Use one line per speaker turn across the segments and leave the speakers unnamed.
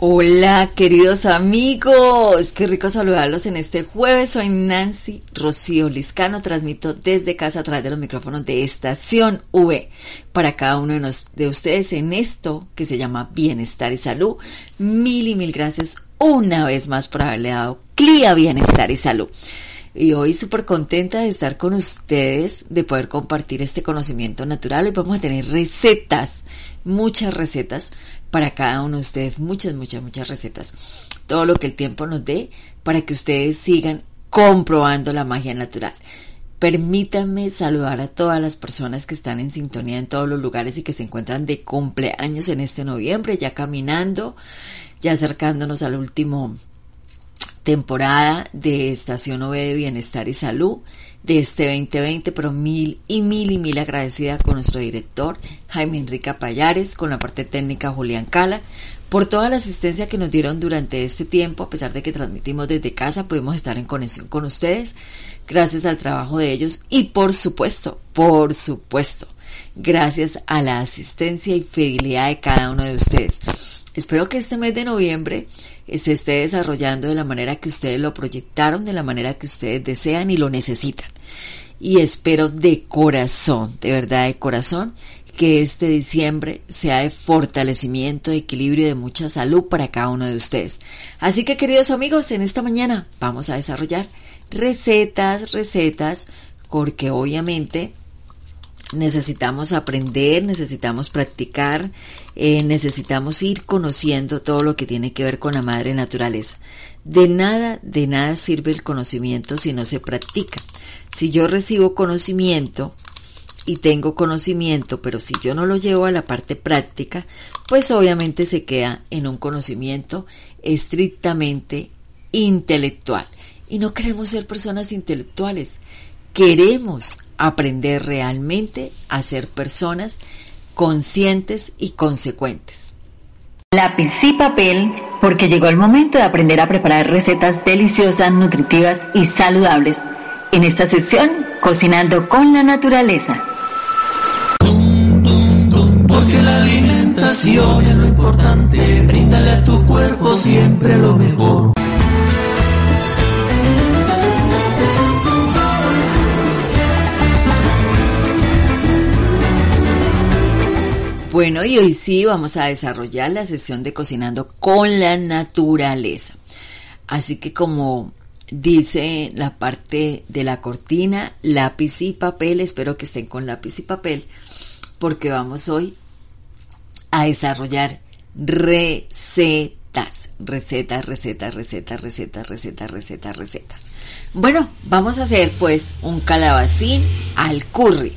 Hola, queridos amigos. Qué rico saludarlos en este jueves. Soy Nancy Rocío Liscano. Transmito desde casa a través de los micrófonos de Estación V para cada uno de, ustedes en esto que se llama Bienestar y Salud. Mil y mil gracias una vez más por haberle dado CLIA Bienestar y Salud. Y hoy súper contenta de estar con ustedes, de poder compartir este conocimiento natural. Hoy vamos a tener recetas, muchas recetas para cada uno de ustedes, muchas, muchas, muchas recetas. Todo lo que el tiempo nos dé para que ustedes sigan comprobando la magia natural. Permítanme saludar a todas las personas que están en sintonía en todos los lugares y que se encuentran de cumpleaños en este noviembre, ya caminando, ya acercándonos al último temporada de Estación OV de Bienestar y Salud de este 2020, pero mil y mil y mil agradecida con nuestro director Jaime Enrique Payares, con la parte técnica Julián Cala, por toda la asistencia que nos dieron durante este tiempo, a pesar de que transmitimos desde casa, pudimos estar en conexión con ustedes, gracias al trabajo de ellos y por supuesto, por supuesto, gracias a la asistencia y fidelidad de cada uno de ustedes. Espero que este mes de noviembre se esté desarrollando de la manera que ustedes lo proyectaron, de la manera que ustedes desean y lo necesitan. Y espero de corazón, de verdad de corazón, que este diciembre sea de fortalecimiento, de equilibrio y de mucha salud para cada uno de ustedes. Así que queridos amigos, en esta mañana vamos a desarrollar recetas, recetas, porque obviamente necesitamos aprender, necesitamos practicar, eh, necesitamos ir conociendo todo lo que tiene que ver con la madre naturaleza. De nada, de nada sirve el conocimiento si no se practica. Si yo recibo conocimiento y tengo conocimiento, pero si yo no lo llevo a la parte práctica, pues obviamente se queda en un conocimiento estrictamente intelectual. Y no queremos ser personas intelectuales, queremos aprender realmente a ser personas conscientes y consecuentes.
Lápiz y papel, porque llegó el momento de aprender a preparar recetas deliciosas, nutritivas y saludables. En esta sección, Cocinando con la Naturaleza.
Porque la alimentación es lo importante, bríndale a tu cuerpo siempre lo mejor.
Bueno, y hoy sí vamos a desarrollar la sesión de cocinando con la naturaleza. Así que como dice la parte de la cortina, lápiz y papel, espero que estén con lápiz y papel, porque vamos hoy a desarrollar recetas, recetas, recetas, recetas, recetas, recetas, recetas, recetas. Bueno, vamos a hacer pues un calabacín al curry.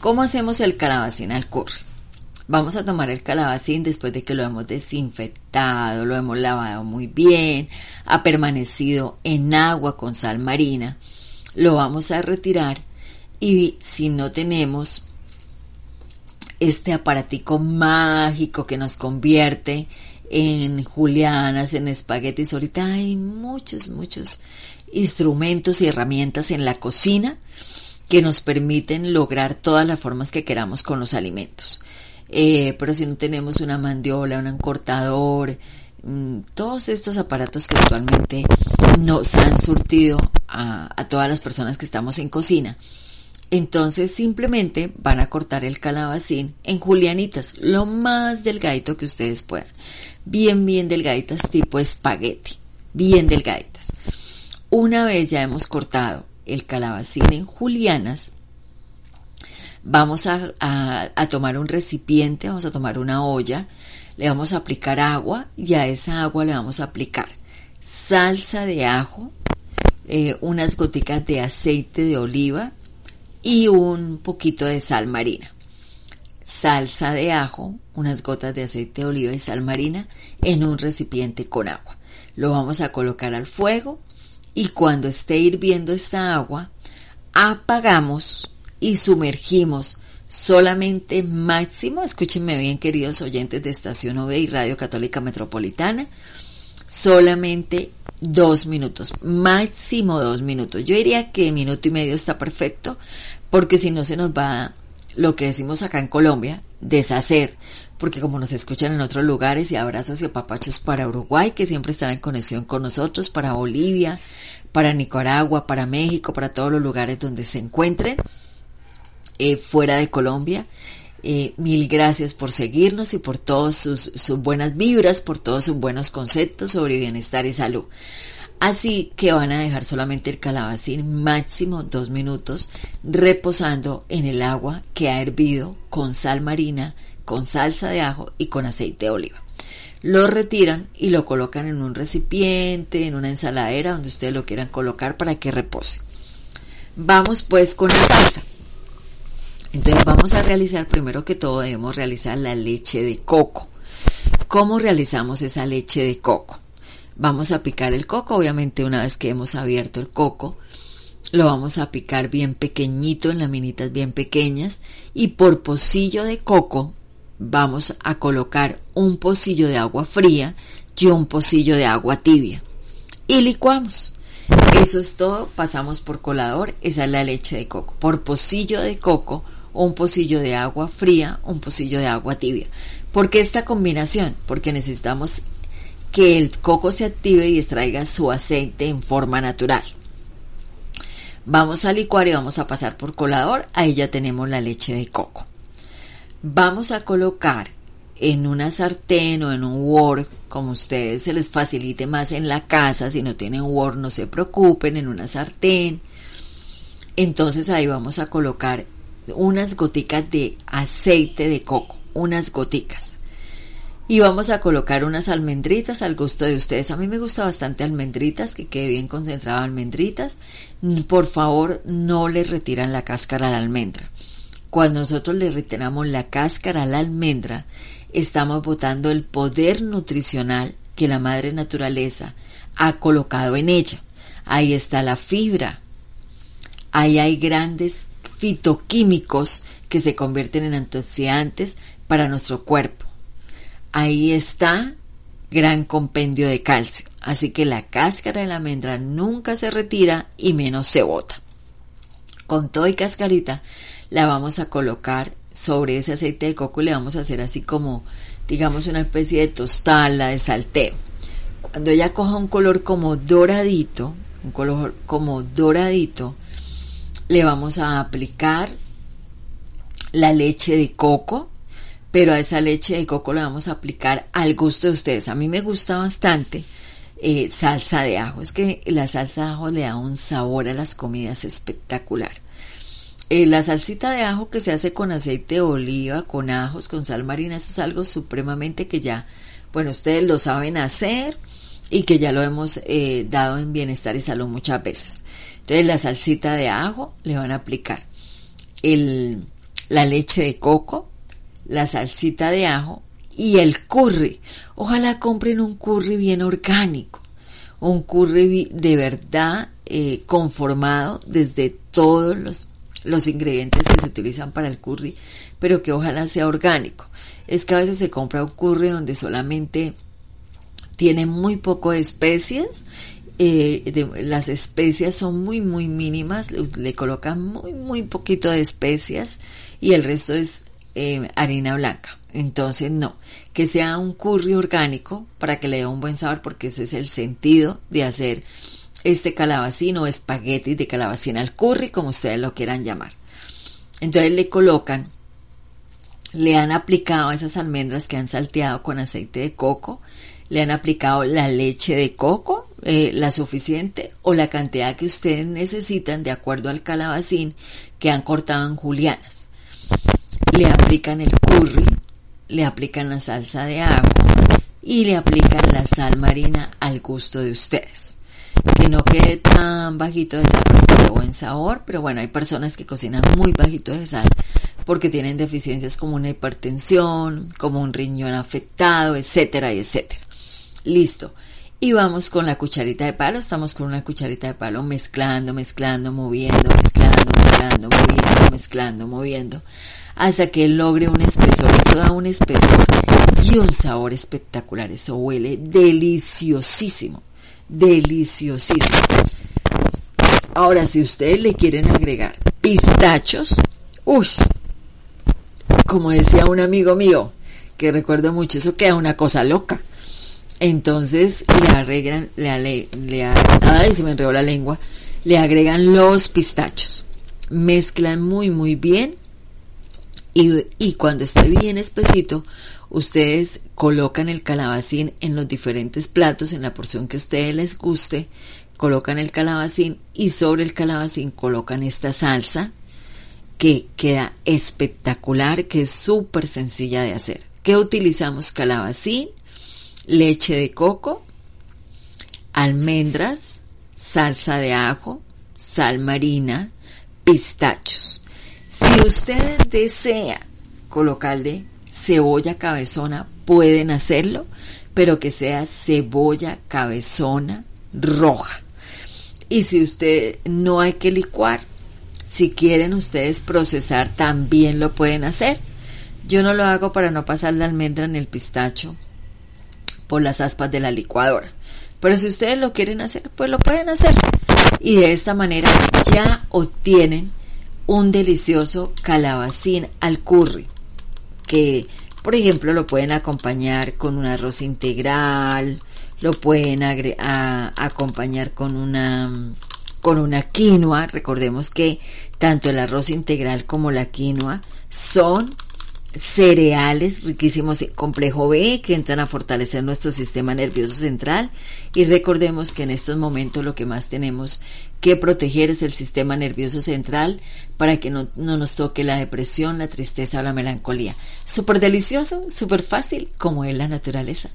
¿Cómo hacemos el calabacín al curry? Vamos a tomar el calabacín después de que lo hemos desinfectado, lo hemos lavado muy bien, ha permanecido en agua con sal marina. Lo vamos a retirar y si no tenemos este aparatico mágico que nos convierte en julianas, en espaguetis, ahorita hay muchos, muchos instrumentos y herramientas en la cocina que nos permiten lograr todas las formas que queramos con los alimentos. Eh, pero si no tenemos una mandiola, un cortador, mm, todos estos aparatos que actualmente nos han surtido a, a todas las personas que estamos en cocina, entonces simplemente van a cortar el calabacín en julianitas, lo más delgadito que ustedes puedan. Bien, bien delgaditas, tipo espagueti. Bien delgaditas. Una vez ya hemos cortado el calabacín en julianas, vamos a, tomar un recipiente, vamos a tomar una olla, le vamos a aplicar agua y a esa agua le vamos a aplicar salsa de ajo, eh, unas goticas de aceite de oliva y un poquito de sal marina. salsa de ajo, unas gotas de aceite de oliva y sal marina en un recipiente con agua. Lo vamos a colocar al fuego y cuando esté hirviendo esta agua, apagamos y sumergimos solamente máximo, escúchenme bien queridos oyentes de Estación OV y Radio Católica Metropolitana, solamente dos minutos, máximo dos minutos. Yo diría que minuto y medio está perfecto, porque si no se nos va lo que decimos acá en Colombia, deshacer, porque como nos escuchan en otros lugares y abrazos y apapachos para Uruguay, que siempre están en conexión con nosotros, para Bolivia, para Nicaragua, para México, para todos los lugares donde se encuentren, eh, fuera de Colombia. Eh, mil gracias por seguirnos y por todas sus, sus buenas vibras, por todos sus buenos conceptos sobre bienestar y salud. Así que van a dejar solamente el calabacín máximo dos minutos reposando en el agua que ha hervido con sal marina, con salsa de ajo y con aceite de oliva. Lo retiran y lo colocan en un recipiente, en una ensaladera donde ustedes lo quieran colocar para que repose. Vamos pues con la salsa. Entonces vamos a realizar primero que todo debemos realizar la leche de coco. ¿Cómo realizamos esa leche de coco? Vamos a picar el coco, obviamente una vez que hemos abierto el coco, lo vamos a picar bien pequeñito en laminitas bien pequeñas y por pocillo de coco vamos a colocar un pocillo de agua fría y un pocillo de agua tibia y licuamos. Eso es todo, pasamos por colador, esa es la leche de coco. Por pocillo de coco, un pocillo de agua fría, un pocillo de agua tibia. ¿Por qué esta combinación? Porque necesitamos que el coco se active y extraiga su aceite en forma natural. Vamos a licuar y vamos a pasar por colador. Ahí ya tenemos la leche de coco. Vamos a colocar en una sartén o en un Word, como ustedes se les facilite más en la casa. Si no tienen Word, no se preocupen, en una sartén. Entonces ahí vamos a colocar unas goticas de aceite de coco, unas goticas. Y vamos a colocar unas almendritas al gusto de ustedes. A mí me gusta bastante almendritas, que quede bien concentrado almendritas. Por favor, no le retiran la cáscara a la almendra. Cuando nosotros le retiramos la cáscara a la almendra, estamos botando el poder nutricional que la madre naturaleza ha colocado en ella. Ahí está la fibra. Ahí hay grandes fitoquímicos que se convierten en antioxidantes para nuestro cuerpo ahí está gran compendio de calcio. Así que la cáscara de la almendra nunca se retira y menos se bota. Con todo y cascarita la vamos a colocar sobre ese aceite de coco y le vamos a hacer así como, digamos, una especie de tostada, de salteo. Cuando ella coja un color como doradito, un color como doradito, le vamos a aplicar la leche de coco pero a esa leche de coco le vamos a aplicar al gusto de ustedes. A mí me gusta bastante eh, salsa de ajo. Es que la salsa de ajo le da un sabor a las comidas espectacular. Eh, la salsita de ajo que se hace con aceite de oliva, con ajos, con sal marina, eso es algo supremamente que ya, bueno, ustedes lo saben hacer y que ya lo hemos eh, dado en bienestar y salud muchas veces. Entonces la salsita de ajo le van a aplicar el, la leche de coco, la salsita de ajo y el curry. Ojalá compren un curry bien orgánico, un curry de verdad eh, conformado desde todos los, los ingredientes que se utilizan para el curry, pero que ojalá sea orgánico. Es que a veces se compra un curry donde solamente tiene muy poco de especias eh, las especias son muy muy mínimas, le, colocan muy muy poquito de especias y el resto es eh, harina blanca. Entonces, no, que sea un curry orgánico para que le dé un buen sabor, porque ese es el sentido de hacer este calabacín o espagueti de calabacín al curry, como ustedes lo quieran llamar. Entonces le colocan, le han aplicado esas almendras que han salteado con aceite de coco, le han aplicado la leche de coco, eh, la suficiente o la cantidad que ustedes necesitan de acuerdo al calabacín que han cortado en julianas le aplican el curry, le aplican la salsa de ajo y le aplican la sal marina al gusto de ustedes. Que no quede tan bajito de sal, pero buen sabor, pero bueno, hay personas que cocinan muy bajito de sal porque tienen deficiencias como una hipertensión, como un riñón afectado, etcétera, etcétera. Listo. Y vamos con la cucharita de palo, estamos con una cucharita de palo mezclando, mezclando, moviendo, mezclando, mezclando, moviendo, mezclando, moviendo, hasta que logre un espesor. Eso da un espesor y un sabor espectacular. Eso huele deliciosísimo, deliciosísimo. Ahora, si ustedes le quieren agregar pistachos, uy, como decía un amigo mío, que recuerdo mucho, eso queda una cosa loca. Entonces le agregan, le, le, ay, se me enredó la lengua, le agregan los pistachos, mezclan muy muy bien y, y cuando esté bien espesito, ustedes colocan el calabacín en los diferentes platos, en la porción que a ustedes les guste, colocan el calabacín y sobre el calabacín colocan esta salsa que queda espectacular, que es súper sencilla de hacer. ¿Qué utilizamos? Calabacín, leche de coco, almendras, salsa de ajo, sal marina, pistachos. Si usted desea colocarle cebolla cabezona, pueden hacerlo, pero que sea cebolla cabezona roja. Y si usted no hay que licuar, si quieren ustedes procesar, también lo pueden hacer. Yo no lo hago para no pasar la almendra en el pistacho por las aspas de la licuadora. Pero si ustedes lo quieren hacer, pues lo pueden hacer. Y de esta manera ya obtienen un delicioso calabacín al curry. Que, por ejemplo, lo pueden acompañar con un arroz integral, lo pueden acompañar con una con una quinoa. Recordemos que tanto el arroz integral como la quinoa son cereales riquísimos en complejo B que entran a fortalecer nuestro sistema nervioso central y recordemos que en estos momentos lo que más tenemos que proteger es el sistema nervioso central para que no, no nos toque la depresión, la tristeza o la melancolía. Súper delicioso, súper fácil como es la naturaleza.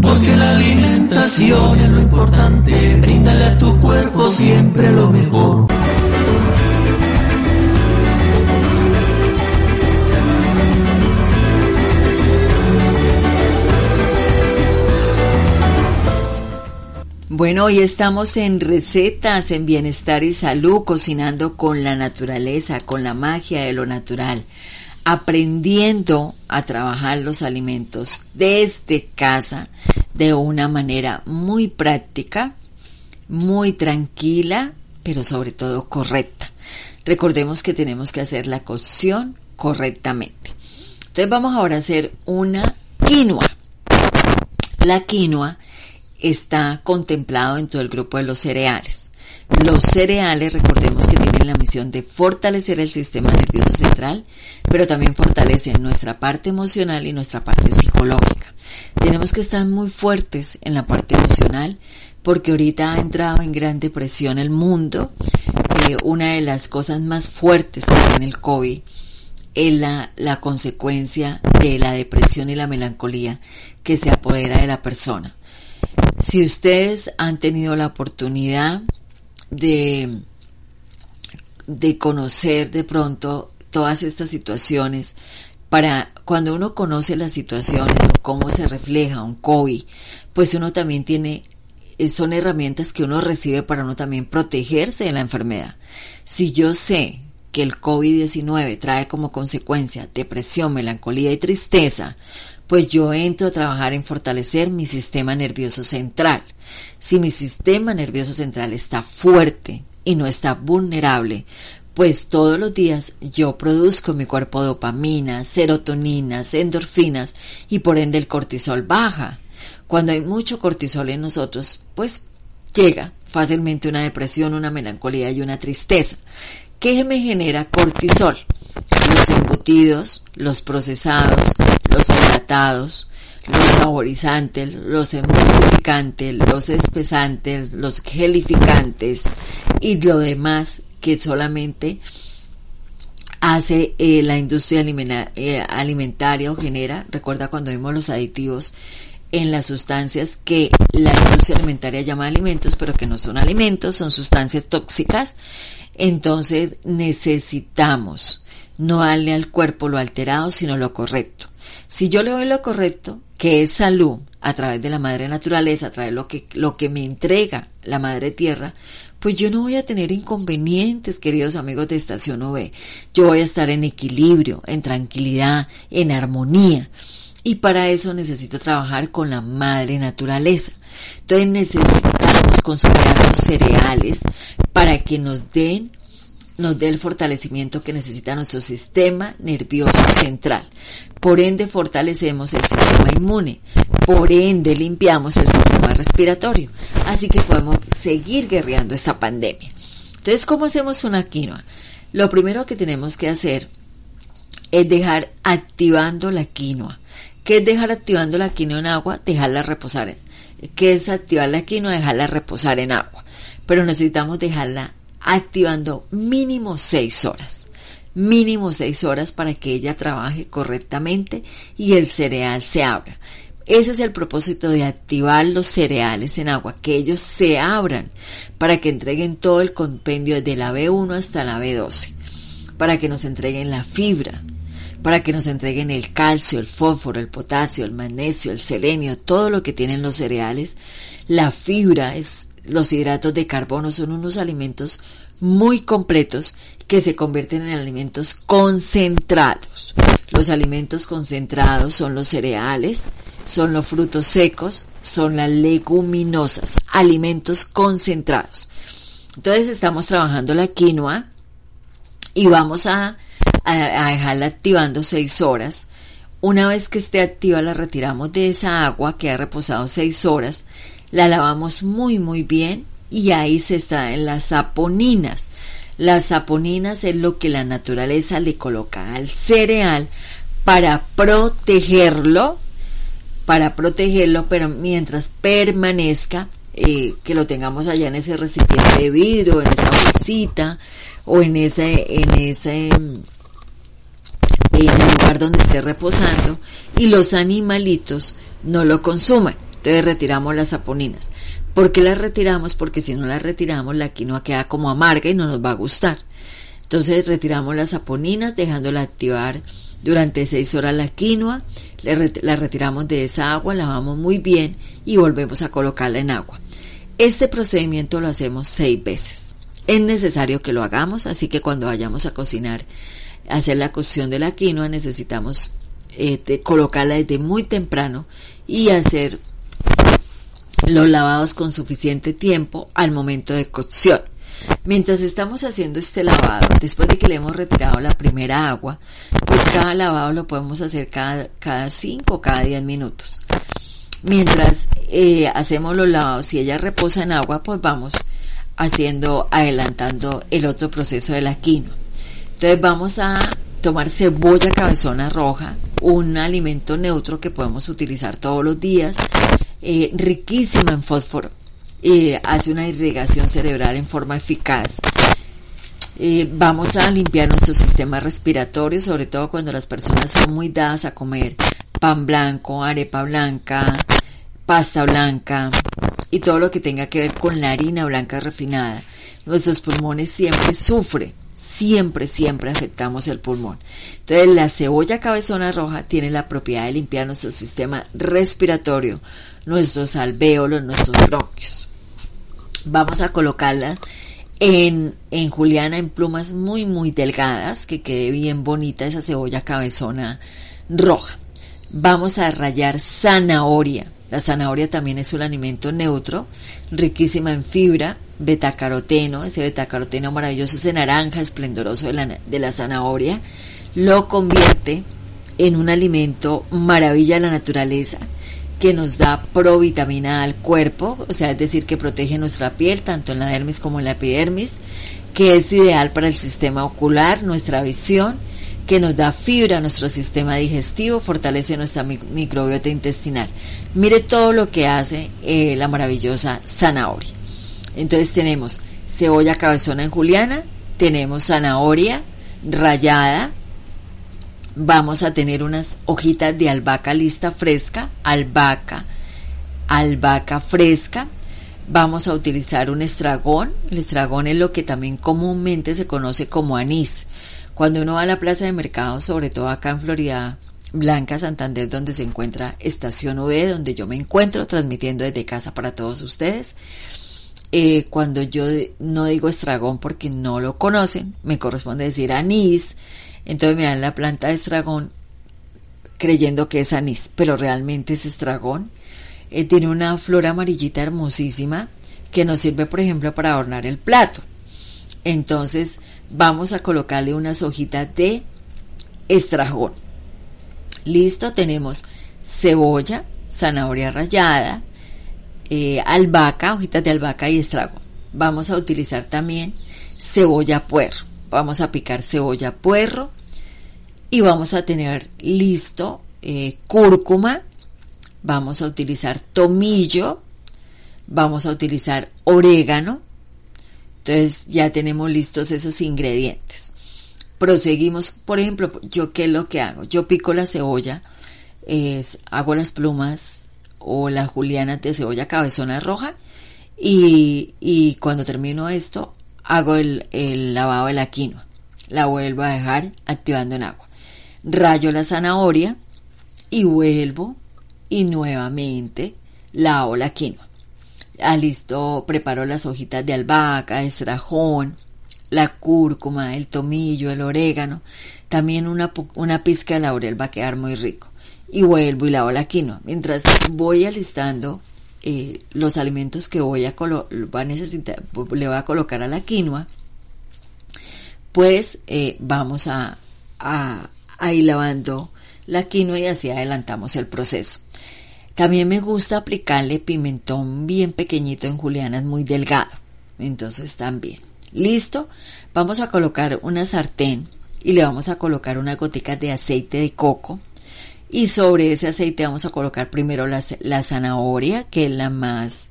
Porque la alimentación es lo importante, a tu cuerpo siempre lo mejor.
Bueno, hoy estamos en recetas, en bienestar y salud, cocinando con la naturaleza, con la magia de lo natural, aprendiendo a trabajar los alimentos desde casa de una manera muy práctica, muy tranquila, pero sobre todo correcta. Recordemos que tenemos que hacer la cocción correctamente. Entonces vamos ahora a hacer una quinoa. La quinoa está contemplado dentro del grupo de los cereales. Los cereales, recordemos que tienen la misión de fortalecer el sistema nervioso central, pero también fortalecen nuestra parte emocional y nuestra parte psicológica. Tenemos que estar muy fuertes en la parte emocional porque ahorita ha entrado en gran depresión el mundo. Eh, una de las cosas más fuertes que tiene el COVID es la, la consecuencia de la depresión y la melancolía que se apodera de la persona. Si ustedes han tenido la oportunidad de, de conocer de pronto todas estas situaciones, para cuando uno conoce las situaciones cómo se refleja un COVID, pues uno también tiene, eh, son herramientas que uno recibe para uno también protegerse de la enfermedad. Si yo sé que el COVID-19 trae como consecuencia depresión, melancolía y tristeza, pues yo entro a trabajar en fortalecer mi sistema nervioso central. Si mi sistema nervioso central está fuerte y no está vulnerable, pues todos los días yo produzco en mi cuerpo dopamina, serotoninas, endorfinas y por ende el cortisol baja. Cuando hay mucho cortisol en nosotros, pues llega fácilmente una depresión, una melancolía y una tristeza. ¿Qué me genera cortisol? Los embutidos, los procesados, los saborizantes, los emulsificantes, los espesantes, los gelificantes y lo demás que solamente hace eh, la industria eh, alimentaria o genera. Recuerda cuando vimos los aditivos en las sustancias que la industria alimentaria llama alimentos, pero que no son alimentos, son sustancias tóxicas Entonces necesitamos no darle al cuerpo lo alterado, sino lo correcto. Si yo le doy lo correcto, que es salud, a través de la madre naturaleza, a través de lo que, lo que me entrega la madre tierra, pues yo no voy a tener inconvenientes, queridos amigos de Estación OV. Yo voy a estar en equilibrio, en tranquilidad, en armonía. Y para eso necesito trabajar con la madre naturaleza. Entonces necesitamos consumir los cereales para que nos den nos dé el fortalecimiento que necesita nuestro sistema nervioso central. Por ende fortalecemos el sistema inmune. Por ende limpiamos el sistema respiratorio. Así que podemos seguir guerreando esta pandemia. Entonces, ¿cómo hacemos una quinoa? Lo primero que tenemos que hacer es dejar activando la quinoa. ¿Qué es dejar activando la quinoa en agua? Dejarla reposar. ¿Qué es activar la quinoa? Dejarla reposar en agua. Pero necesitamos dejarla activando mínimo seis horas. Mínimo seis horas para que ella trabaje correctamente y el cereal se abra. Ese es el propósito de activar los cereales en agua, que ellos se abran para que entreguen todo el compendio desde la B1 hasta la B12, para que nos entreguen la fibra, para que nos entreguen el calcio, el fósforo, el potasio, el magnesio, el selenio, todo lo que tienen los cereales. La fibra es los hidratos de carbono son unos alimentos muy completos que se convierten en alimentos concentrados. Los alimentos concentrados son los cereales, son los frutos secos, son las leguminosas, alimentos concentrados. Entonces estamos trabajando la quinoa y vamos a, dejarla activando seis horas. Una vez que esté activa la retiramos de esa agua que ha reposado seis horas la lavamos muy muy bien y ahí se extraen las saponinas. Las saponinas es lo que la naturaleza le coloca al cereal para protegerlo, para protegerlo, pero mientras permanezca, eh, que lo tengamos allá en ese recipiente de vidrio, en esa bolsita o en ese, en ese, en el lugar donde esté reposando y los animalitos no lo consuman. Entonces retiramos las saponinas. ¿Por qué las retiramos? Porque si no las retiramos la quinoa queda como amarga y no nos va a gustar. Entonces retiramos las saponinas dejándola activar durante seis horas la quinoa, la retiramos de esa agua, lavamos muy bien y volvemos a colocarla en agua. Este procedimiento lo hacemos seis veces. Es necesario que lo hagamos, así que cuando vayamos a cocinar, hacer la cocción de la quinoa, necesitamos eh, colocarla desde muy temprano y hacer los lavados con suficiente tiempo al momento de cocción. Mientras estamos haciendo este lavado, después de que le hemos retirado la primera agua, pues cada lavado lo podemos hacer cada, cada 5 o cada 10 minutos. Mientras eh, hacemos los lavados, si ella reposa en agua, pues vamos haciendo, adelantando el otro proceso de la quinoa. Entonces vamos a tomar cebolla cabezona roja, un alimento neutro que podemos utilizar todos los días, eh, riquísima en fósforo, hace una irrigación cerebral en forma eficaz. Eh, vamos a limpiar nuestro sistema respiratorio, sobre todo cuando las personas son muy dadas a comer pan blanco, arepa blanca, pasta blanca y todo lo que tenga que ver con la harina blanca refinada. Nuestros pulmones siempre sufren siempre, siempre afectamos el pulmón. Entonces la cebolla cabezona roja tiene la propiedad de limpiar nuestro sistema respiratorio, nuestros alvéolos, nuestros bronquios. Vamos a colocarla en, en juliana en plumas muy, muy delgadas, que quede bien bonita esa cebolla cabezona roja. Vamos a rayar zanahoria. La zanahoria también es un alimento neutro, riquísima en fibra, betacaroteno, ese betacaroteno maravilloso, ese naranja esplendoroso de la, de la zanahoria, lo convierte en un alimento maravilla de la naturaleza que nos da provitamina al cuerpo, o sea, es decir, que protege nuestra piel, tanto en la dermis como en la epidermis, que es ideal para el sistema ocular, nuestra visión, que nos da fibra a nuestro sistema digestivo, fortalece nuestra microbiota intestinal. Mire todo lo que hace eh, la maravillosa zanahoria. Entonces tenemos cebolla cabezona en juliana, tenemos zanahoria rallada, vamos a tener unas hojitas de albahaca lista fresca, albahaca, albahaca fresca, Vamos a utilizar un estragón. El estragón es lo que también comúnmente se conoce como anís. Cuando uno va a la plaza de mercado, sobre todo acá en Florida Blanca, Santander, donde se encuentra Estación V, donde yo me encuentro transmitiendo desde casa para todos ustedes. Eh, cuando yo no digo estragón porque no lo conocen, me corresponde decir anís. Entonces me dan la planta de estragón creyendo que es anís, pero realmente es estragón. Eh, tiene una flor amarillita hermosísima que nos sirve, por ejemplo, para adornar el plato. Entonces vamos a colocarle unas hojitas de estragón. Listo, tenemos cebolla, zanahoria rallada, eh, albahaca, hojitas de albahaca y estragón. Vamos a utilizar también cebolla puerro. Vamos a picar cebolla puerro y vamos a tener listo eh, cúrcuma. Vamos a utilizar tomillo. Vamos a utilizar orégano. Entonces ya tenemos listos esos ingredientes. Proseguimos, por ejemplo, yo qué es lo que hago. Yo pico la cebolla, es, hago las plumas o la juliana de cebolla cabezona roja y, y cuando termino esto hago el, el lavado de la quinoa. La vuelvo a dejar activando en agua. Rayo la zanahoria y vuelvo y nuevamente lavo la quinoa. Listo, preparo las hojitas de albahaca, estrajón, la cúrcuma, el tomillo, el orégano, también una, una pizca de laurel va a quedar muy rico. Y vuelvo y lavo la quinoa. Mientras voy alistando eh, los alimentos que voy a, va a necesitar, le voy a colocar a la quinoa, pues eh, vamos a, a, a ir lavando la quinoa y así adelantamos el proceso. También me gusta aplicarle pimentón bien pequeñito en julianas muy delgado. Entonces también. Listo. Vamos a colocar una sartén y le vamos a colocar una gotica de aceite de coco. Y sobre ese aceite vamos a colocar primero la, la zanahoria, que es la más,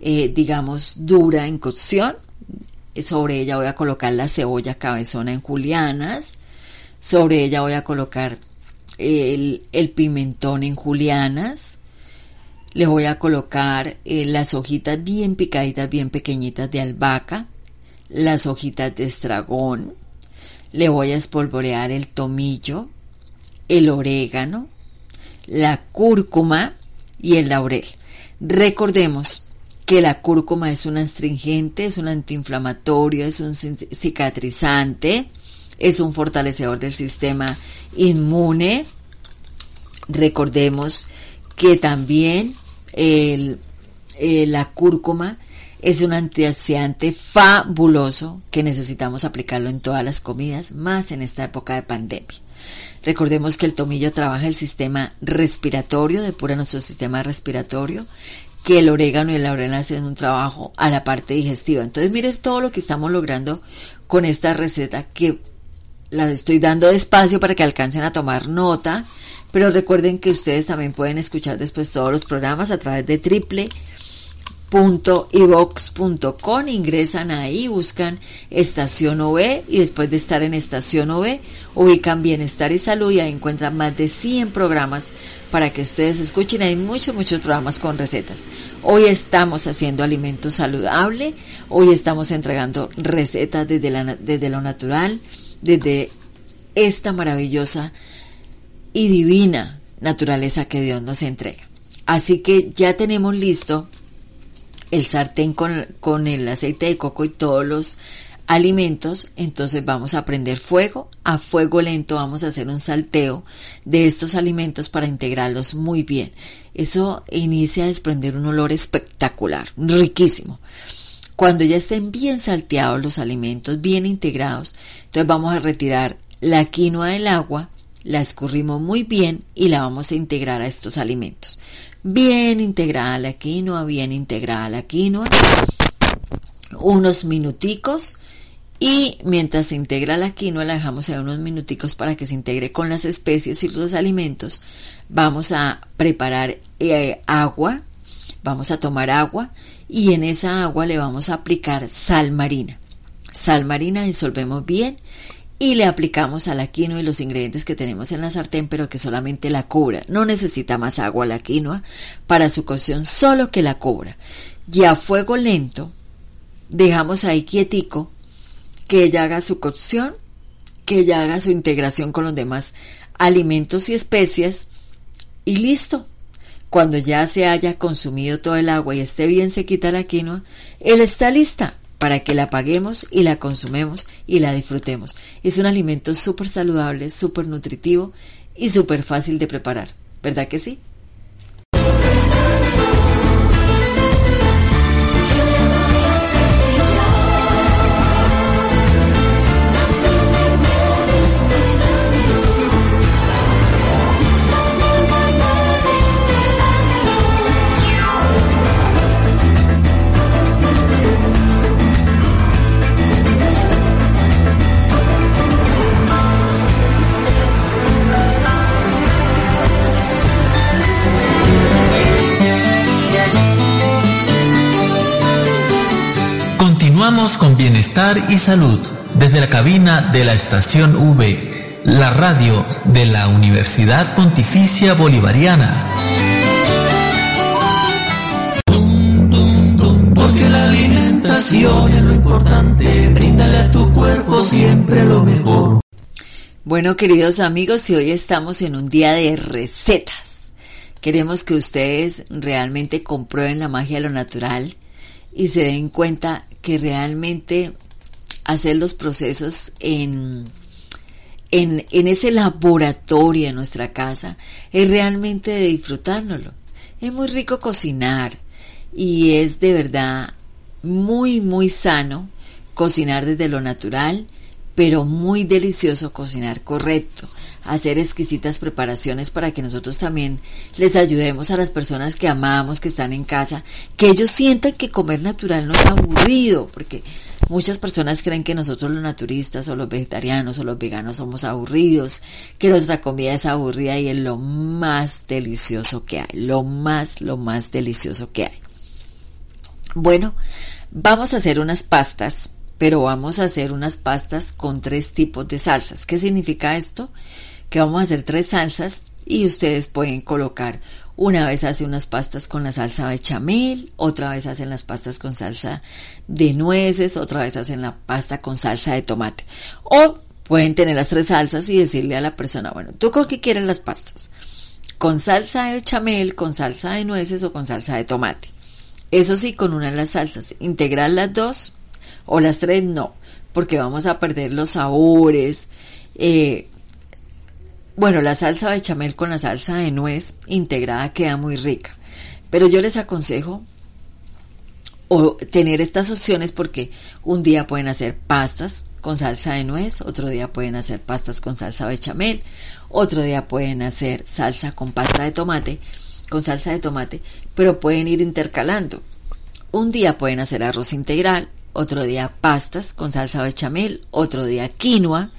eh, digamos, dura en cocción. Sobre ella voy a colocar la cebolla cabezona en julianas. Sobre ella voy a colocar el, el pimentón en julianas le voy a colocar eh, las hojitas bien picaditas, bien pequeñitas de albahaca, las hojitas de estragón, le voy a espolvorear el tomillo, el orégano, la cúrcuma y el laurel. Recordemos que la cúrcuma es un astringente, es un antiinflamatorio, es un cicatrizante, es un fortalecedor del sistema inmune. Recordemos que también eh, la cúrcuma es un antioxidante fabuloso que necesitamos aplicarlo en todas las comidas, más en esta época de pandemia. Recordemos que el tomillo trabaja el sistema respiratorio, depura nuestro sistema respiratorio, que el orégano y el laurel hacen un trabajo a la parte digestiva. Entonces miren todo lo que estamos logrando con esta receta que la estoy dando despacio para que alcancen a tomar nota pero recuerden que ustedes también pueden escuchar después todos los programas a través de triple.ivox.com. Ingresan ahí, buscan Estación OV y después de estar en Estación OV, ubican Bienestar y Salud y ahí encuentran más de 100 programas para que ustedes escuchen. Hay muchos, muchos programas con recetas. Hoy estamos haciendo alimento saludable, hoy estamos entregando recetas desde, desde lo natural, desde esta maravillosa y divina naturaleza que Dios nos entrega. Así que ya tenemos listo el sartén con, con el aceite de coco y todos los alimentos, entonces vamos a prender fuego, a fuego lento vamos a hacer un salteo de estos alimentos para integrarlos muy bien. Eso inicia a desprender un olor espectacular, riquísimo. Cuando ya estén bien salteados los alimentos, bien integrados, entonces vamos a retirar la quinoa del agua la escurrimos muy bien y la vamos a integrar a estos alimentos. Bien integrada la quinoa, bien integrada la quinoa. Unos minuticos y mientras se integra la quinoa la dejamos ahí unos minuticos para que se integre con las especies y los alimentos. Vamos a preparar eh, agua, vamos a tomar agua y en esa agua le vamos a aplicar sal marina. Sal marina disolvemos bien y le aplicamos a la quinoa y los ingredientes que tenemos en la sartén, pero que solamente la cubra. No necesita más agua la quinoa para su cocción, solo que la cubra. y a fuego lento dejamos ahí quietico que ella haga su cocción, que ella haga su integración con los demás alimentos y especias y listo. Cuando ya se haya consumido todo el agua y esté bien sequita la quinoa, él está lista para que la apaguemos y la consumemos y la disfrutemos. Es un alimento súper saludable, súper nutritivo y súper fácil de preparar. ¿Verdad que sí?
Con bienestar y salud desde la cabina de la estación V, la radio de la Universidad Pontificia Bolivariana.
Porque la alimentación es lo importante, bríndale a tu cuerpo siempre lo mejor.
Bueno, queridos amigos, y hoy estamos en un día de recetas. Queremos que ustedes realmente comprueben la magia de lo natural y se den cuenta que realmente hacer los procesos en, en, en ese laboratorio de nuestra casa es realmente de disfrutárnoslo. Es muy rico cocinar y es de verdad muy, muy sano cocinar desde lo natural, pero muy delicioso cocinar correcto hacer exquisitas preparaciones para que nosotros también les ayudemos a las personas que amamos, que están en casa, que ellos sientan que comer natural no es aburrido, porque muchas personas creen que nosotros los naturistas o los vegetarianos o los veganos somos aburridos, que nuestra comida es aburrida y es lo más delicioso que hay, lo más, lo más delicioso que hay. Bueno, vamos a hacer unas pastas pero vamos a hacer unas pastas con tres tipos de salsas. ¿Qué significa esto? que vamos a hacer tres salsas y ustedes pueden colocar una vez hace unas pastas con la salsa bechamel, otra vez hacen las pastas con salsa de nueces, otra vez hacen la pasta con salsa de tomate. O pueden tener las tres salsas y decirle a la persona, bueno, ¿tú con qué quieres las pastas? ¿Con salsa de bechamel, con salsa de nueces o con salsa de tomate? Eso sí, con una de las salsas. Integrar las dos o las tres no, porque vamos a perder los sabores. Eh, bueno, la salsa bechamel con la salsa de nuez integrada queda muy rica. Pero yo les aconsejo o tener estas opciones porque un día pueden hacer pastas con salsa de nuez, otro día pueden hacer pastas con salsa bechamel, otro día pueden hacer salsa con pasta de tomate, con salsa de tomate, pero pueden ir intercalando. Un día pueden hacer arroz integral, otro día pastas con salsa bechamel, otro día quinoa,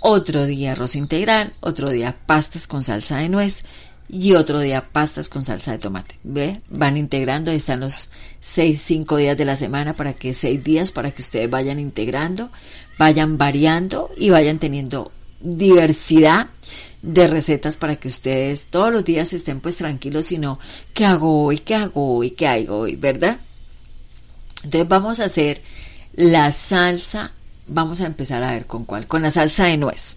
otro día arroz integral, otro día pastas con salsa de nuez y otro día pastas con salsa de tomate. ¿Ve? Van integrando, ahí están los seis, cinco días de la semana para que seis días para que ustedes vayan integrando, vayan variando y vayan teniendo diversidad de recetas para que ustedes todos los días estén pues tranquilos y no, ¿qué hago hoy? ¿Qué hago hoy? ¿Qué hago hoy? ¿Verdad? Entonces vamos a hacer la salsa vamos a empezar a ver con cuál, con la salsa de nuez.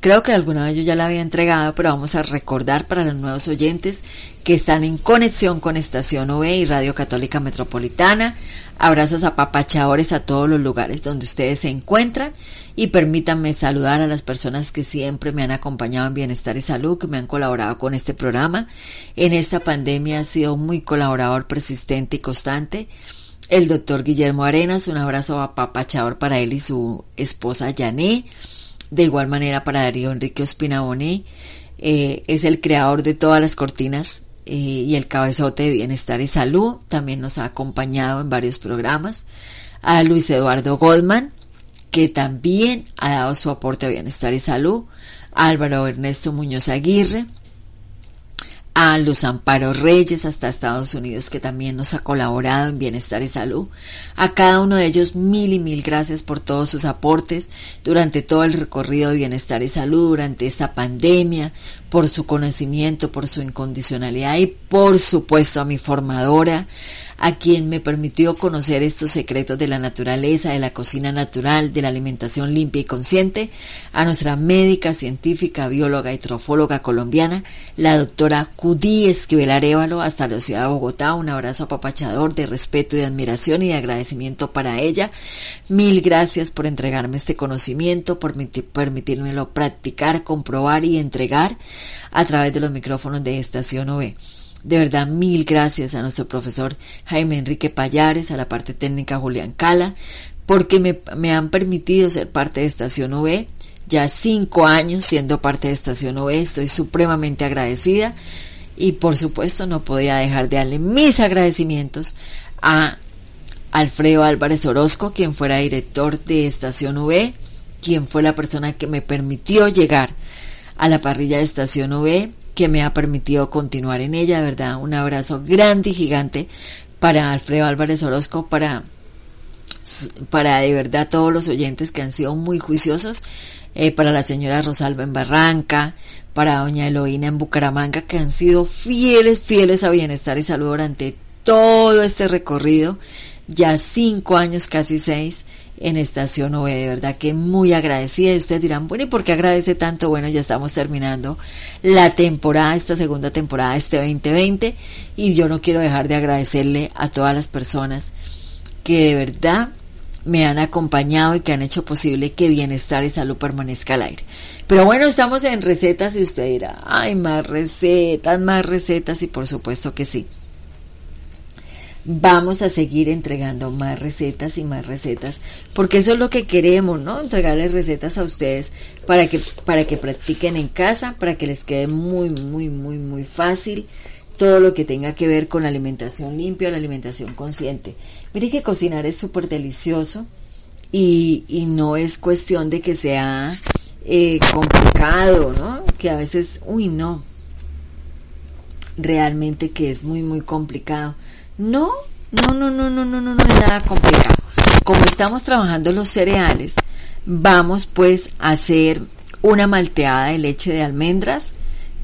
Creo que alguna vez yo ya la había entregado, pero vamos a recordar para los nuevos oyentes que están en conexión con Estación OV y Radio Católica Metropolitana. Abrazos a papachadores a todos los lugares donde ustedes se encuentran y permítanme saludar a las personas que siempre me han acompañado en Bienestar y Salud, que me han colaborado con este programa. En esta pandemia ha sido muy colaborador persistente y constante el doctor Guillermo Arenas, un abrazo apapachador para él y su esposa Yané, de igual manera para Darío Enrique Ospinaboné, eh, es el creador de todas las cortinas eh, y el cabezote de Bienestar y Salud, también nos ha acompañado en varios programas, a Luis Eduardo Goldman, que también ha dado su aporte a Bienestar y Salud, a Álvaro Ernesto Muñoz Aguirre, a los Amparo Reyes hasta Estados Unidos que también nos ha colaborado en Bienestar y Salud. A cada uno de ellos mil y mil gracias por todos sus aportes durante todo el recorrido de Bienestar y Salud, durante esta pandemia, por su conocimiento, por su incondicionalidad y por supuesto a mi formadora, a quien me permitió conocer estos secretos de la naturaleza, de la cocina natural, de la alimentación limpia y consciente, a nuestra médica, científica, bióloga y trofóloga colombiana, la doctora Cudí Esquivel Arevalo, hasta la ciudad de Bogotá. Un abrazo apapachador de respeto y de admiración y de agradecimiento para ella. Mil gracias por entregarme este conocimiento, por permitírmelo practicar, comprobar y entregar a través de los micrófonos de Estación OE. De verdad, mil gracias a nuestro profesor Jaime Enrique Payares, a la parte técnica Julián Cala, porque me, han permitido ser parte de Estación OE. Ya cinco años siendo parte de Estación OE, estoy supremamente agradecida y por supuesto no podía dejar de darle mis agradecimientos a Alfredo Álvarez Orozco, quien fuera director de Estación OE, quien fue la persona que me permitió llegar a la parrilla de Estación OE, que me ha permitido continuar en ella, verdad, un abrazo grande y gigante para Alfredo Álvarez Orozco, para, para de verdad todos los oyentes que han sido muy juiciosos, eh, para la señora Rosalba en Barranca, para doña Eloína en Bucaramanga, que han sido fieles, fieles a bienestar y salud durante todo este recorrido, ya cinco años, casi seis, en Estación OE. De verdad que muy agradecida. Y ustedes dirán, bueno, ¿y por qué agradece tanto? Bueno, ya estamos terminando la temporada, esta segunda temporada, este 2020. Y yo no quiero dejar de agradecerle a todas las personas que de verdad me han acompañado y que han hecho posible que bienestar y salud permanezca al aire. Pero bueno, estamos en recetas y usted dirá, ay, más recetas, más recetas y por supuesto que sí vamos a seguir entregando más recetas y más recetas, porque eso es lo que queremos, ¿no? Entregarles recetas a ustedes para que, para que practiquen en casa, para que les quede muy, muy, muy, muy fácil todo lo que tenga que ver con la alimentación limpia, la alimentación consciente. Mire que cocinar es súper delicioso y, y, no es cuestión de que sea eh, complicado, ¿no? Que a veces, uy, no, realmente que es muy, muy complicado no, no, no, no, no, no, no, no es nada complicado. Como estamos trabajando los cereales, vamos pues a hacer una malteada de leche de almendras.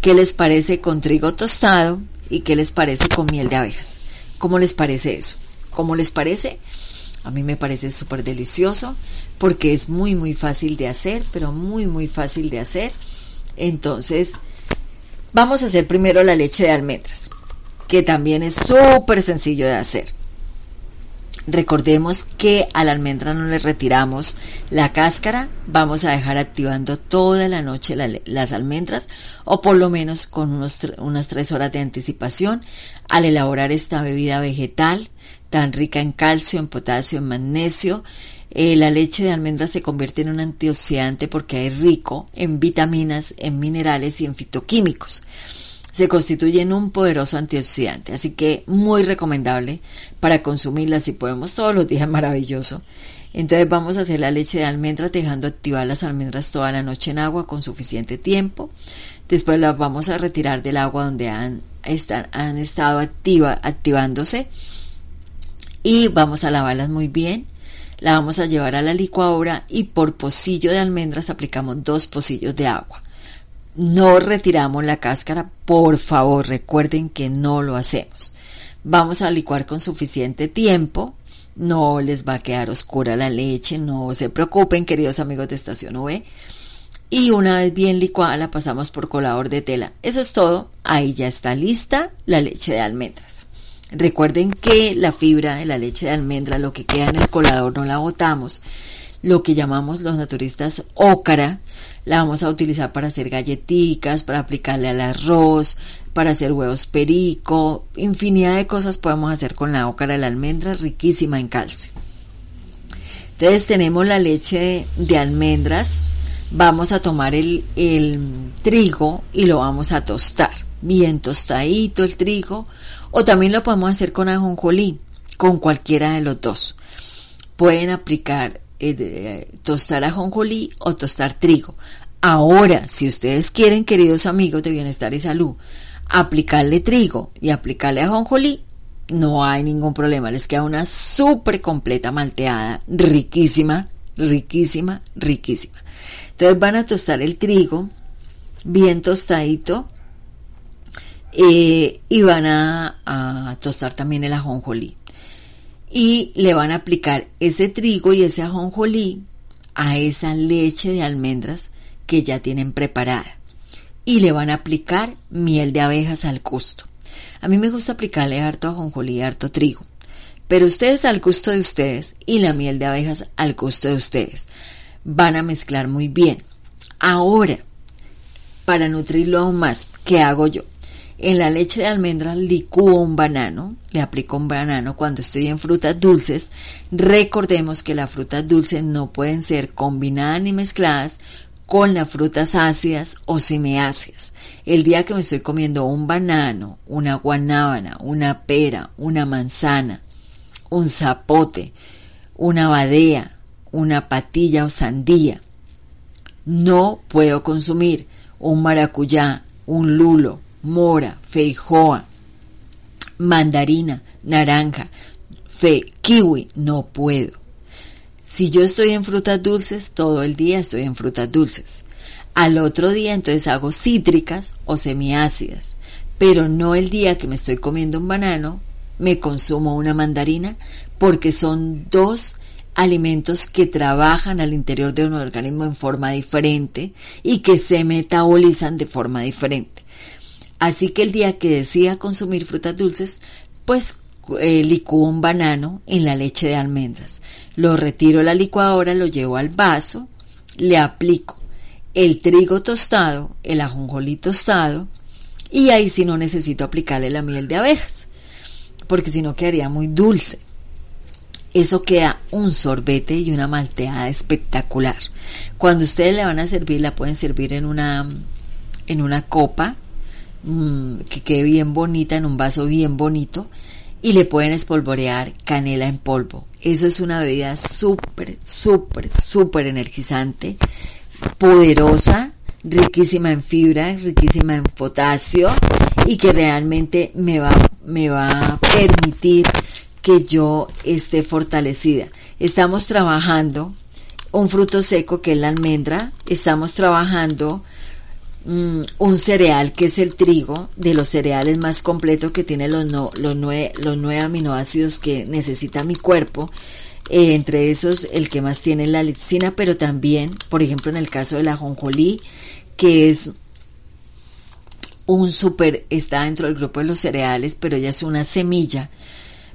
¿Qué les parece con trigo tostado? ¿Y qué les parece con miel de abejas? ¿Cómo les parece eso? ¿Cómo les parece? A mí me parece súper delicioso porque es muy, muy fácil de hacer, pero muy, muy fácil de hacer. Entonces, vamos a hacer primero la leche de almendras que también es súper sencillo de hacer. Recordemos que a la almendra no le retiramos la cáscara, vamos a dejar activando toda la noche las almendras o por lo menos con unos, unas tres horas de anticipación al elaborar esta bebida vegetal tan rica en calcio, en potasio, en magnesio. Eh, la leche de almendra se convierte en un antioxidante porque es rico en vitaminas, en minerales y en fitoquímicos se constituye en un poderoso antioxidante, así que muy recomendable para consumirla si podemos todos los días, maravilloso. Entonces vamos a hacer la leche de almendras dejando activar las almendras toda la noche en agua con suficiente tiempo. Después las vamos a retirar del agua donde han, han estado activa, activándose y vamos a lavarlas muy bien. La vamos a llevar a la licuadora y por pocillo de almendras aplicamos dos pocillos de agua no retiramos la cáscara, por favor, recuerden que no lo hacemos. Vamos a licuar con suficiente tiempo, no les va a quedar oscura la leche, no se preocupen, queridos amigos de Estación V. Y una vez bien licuada la pasamos por colador de tela. Eso es todo, ahí ya está lista la leche de almendras. Recuerden que la fibra de la leche de almendra, lo que queda en el colador, no la botamos. Lo que llamamos los naturistas ócara, la vamos a utilizar para hacer galletitas, para aplicarle al arroz, para hacer huevos perico, infinidad de cosas podemos hacer con la ócara de la almendra, riquísima en calcio. Entonces tenemos la leche de, almendras, vamos a tomar el, el trigo y lo vamos a tostar, bien tostadito el trigo, o también lo podemos hacer con ajonjolí, con cualquiera de los dos. Pueden aplicar eh, tostar ajonjolí o tostar trigo. Ahora, si ustedes quieren, queridos amigos de Bienestar y Salud, aplicarle trigo y aplicarle ajonjolí, no hay ningún problema. Les queda una súper completa malteada, riquísima, riquísima, riquísima. Entonces van a tostar el trigo bien tostadito eh, y van a tostar también el ajonjolí. Y le van a aplicar ese trigo y ese ajonjolí a esa leche de almendras que ya tienen preparada y le van a aplicar miel de abejas al gusto. A mí me gusta aplicarle harto ajonjolí y harto trigo, pero ustedes al gusto de ustedes y la miel de abejas al gusto de ustedes. Van a mezclar muy bien. Ahora, para nutrirlo aún más, ¿qué hago yo? En la leche de almendras licúo un banano, le aplico un banano cuando estoy en frutas dulces. Recordemos que las frutas dulces no pueden ser combinadas ni mezcladas con las frutas ácidas o semiácidas. El día que me estoy comiendo un banano, una guanábana, una pera, una manzana, un zapote, una badea, una patilla o sandía, no puedo consumir un maracuyá, un lulo, mora, feijoa, mandarina, naranja, fe, kiwi, no puedo. Si yo estoy en frutas dulces, todo el día estoy en frutas dulces. Al otro día entonces hago cítricas o semiácidas, pero no el día que me estoy comiendo un banano, me consumo una mandarina, porque son dos alimentos que trabajan al interior de un organismo en forma diferente y que se metabolizan de forma diferente. Así que el día que decida consumir frutas dulces, pues eh, un banano en la leche de almendras. Lo retiro de la licuadora, lo llevo al vaso, le aplico el trigo tostado, el ajonjolí tostado, y ahí sí no necesito aplicarle la miel de abejas, porque si no quedaría muy dulce. Eso queda un sorbete y una malteada espectacular. Cuando ustedes le van a servir, la pueden servir en una, en una copa mmm, que quede bien bonita, en un vaso bien bonito, y le pueden espolvorear canela en polvo. Eso es una bebida súper, súper, súper energizante, poderosa, riquísima en fibra, riquísima en potasio y que realmente me va, me va a permitir que yo esté fortalecida. Estamos trabajando un fruto seco que es la almendra, estamos trabajando mm, un cereal que es el trigo, de los cereales más completos que tiene los, no, los, nueve, los nueve aminoácidos que necesita mi cuerpo. Eh, entre esos, el que más tiene la licina, pero también, por ejemplo, en el caso de la jonjolí, que es un super, está dentro del grupo de los cereales, pero ella es una semilla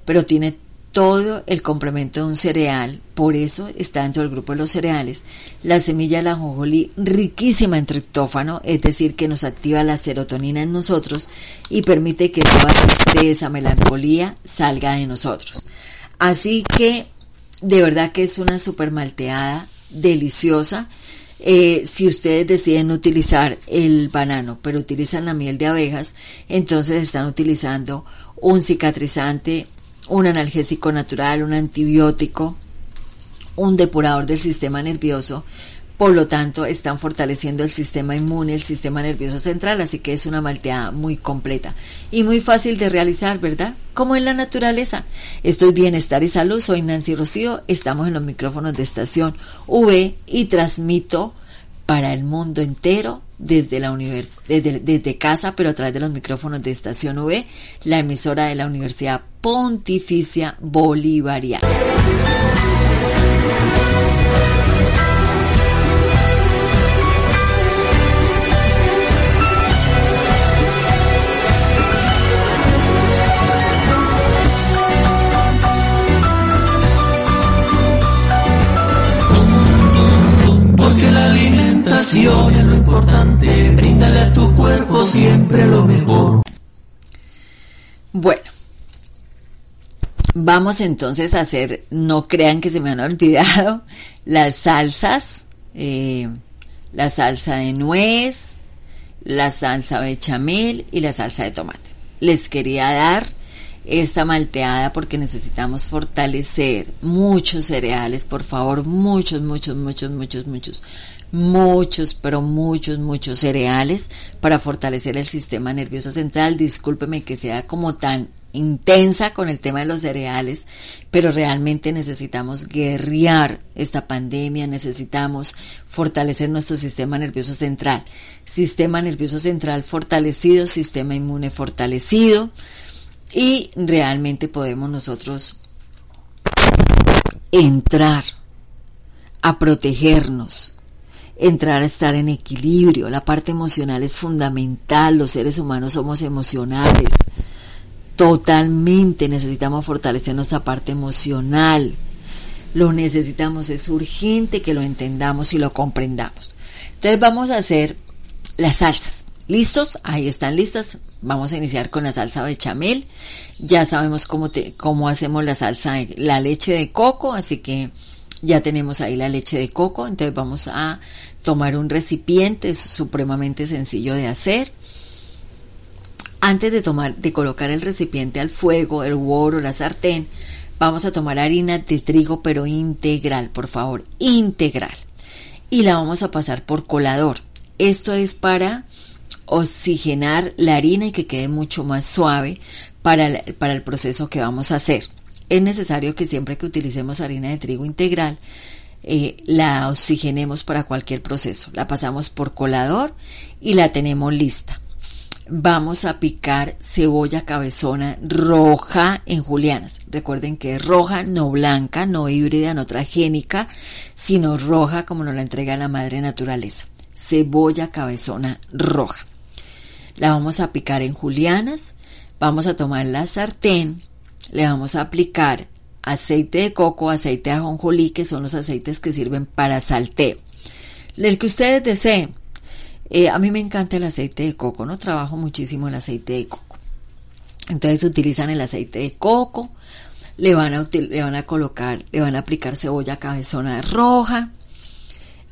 pero tiene todo el complemento de un cereal, por eso está dentro del grupo de los cereales. La semilla de la jonjolí riquísima en triptófano, es decir, que nos activa la serotonina en nosotros y permite que toda tristeza, melancolía salga de nosotros. Así que de verdad que es una super malteada deliciosa. Eh, si ustedes deciden utilizar el banano, pero utilizan la miel de abejas, entonces están utilizando un cicatrizante, un analgésico natural, un antibiótico, un depurador del sistema nervioso. Por lo tanto, están fortaleciendo el sistema inmune, el sistema nervioso central, así que es una malteada muy completa y muy fácil de realizar, ¿verdad? Como en la naturaleza. Esto es Bienestar y Salud, soy Nancy Rocío, estamos en los micrófonos de estación V y transmito para el mundo entero desde la desde, desde, casa, pero a través de los micrófonos de Estación V, la emisora de la Universidad Pontificia Bolivariana.
Lo importante, bríndale a tu cuerpo siempre lo mejor.
Bueno, vamos entonces a hacer, no crean que se me han olvidado, las salsas, eh, la salsa de nuez, la salsa bechamel y la salsa de tomate. Les quería dar esta malteada porque necesitamos fortalecer muchos cereales, por favor, muchos, muchos, muchos, muchos, muchos muchos, pero muchos, muchos cereales para fortalecer el sistema nervioso central. Discúlpeme que sea como tan intensa con el tema de los cereales, pero realmente necesitamos guerrear esta pandemia, necesitamos fortalecer nuestro sistema nervioso central. Sistema nervioso central fortalecido, sistema inmune fortalecido y realmente podemos nosotros entrar a protegernos, entrar a estar en equilibrio. La parte emocional es fundamental, los seres humanos somos emocionales. Totalmente necesitamos fortalecer nuestra parte emocional. Lo necesitamos, es urgente que lo entendamos y lo comprendamos. Entonces vamos a hacer las salsas. ¿Listos? Ahí están listas. Vamos a iniciar con la salsa bechamel. Ya sabemos cómo, te, cómo hacemos la salsa, la leche de coco, así que ya tenemos ahí la leche de coco. Entonces vamos a tomar un recipiente, es supremamente sencillo de hacer. Antes de tomar, de colocar el recipiente al fuego, el huevo o la sartén, vamos a tomar harina de trigo pero integral, por favor, integral. Y la vamos a pasar por colador. Esto es para oxigenar la harina y que quede mucho más suave para para el proceso que vamos a hacer. Es necesario que siempre que utilicemos harina de trigo integral, eh, la oxigenemos para cualquier proceso. La pasamos por colador y la tenemos lista. Vamos a picar cebolla cabezona roja en julianas. Recuerden que es roja, no blanca, no híbrida, no transgénica, sino roja como nos la entrega la madre naturaleza. Cebolla cabezona roja. La vamos a picar en julianas. Vamos a tomar la sartén. Le vamos a aplicar aceite de coco, aceite de ajonjolí, que son los aceites que sirven para salteo. El que ustedes deseen. Eh, a mí me encanta el aceite de coco, no trabajo muchísimo el aceite de coco. Entonces utilizan el aceite de coco, le van a, le van a colocar, le van a aplicar cebolla cabezona roja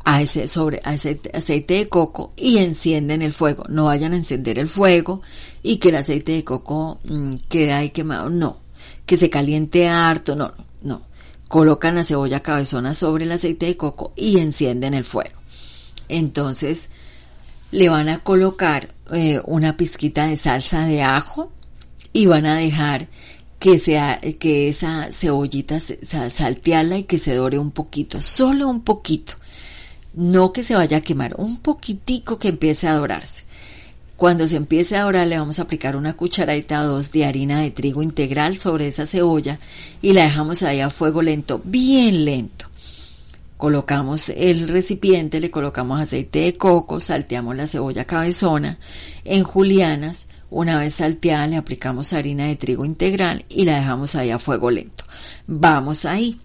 a ese, sobre, a ese aceite de coco y encienden el fuego. No vayan a encender el fuego y que el aceite de coco mm, quede ahí quemado. No que se caliente harto, no, no. Colocan la cebolla cabezona sobre el aceite de coco y encienden el fuego. Entonces le van a colocar eh, una pizquita de salsa de ajo y van a dejar que sea que esa cebollita saltearla y que se dore un poquito, solo un poquito. No que se vaya a quemar, un poquitico que empiece a dorarse. Cuando se empiece a dorar le vamos a aplicar una cucharadita o dos de harina de trigo integral sobre esa cebolla y la dejamos ahí a fuego lento, bien lento. Colocamos el recipiente, le colocamos aceite de coco, salteamos la cebolla cabezona en julianas. Una vez salteada le aplicamos harina de trigo integral y la dejamos ahí a fuego lento. Vamos ahí.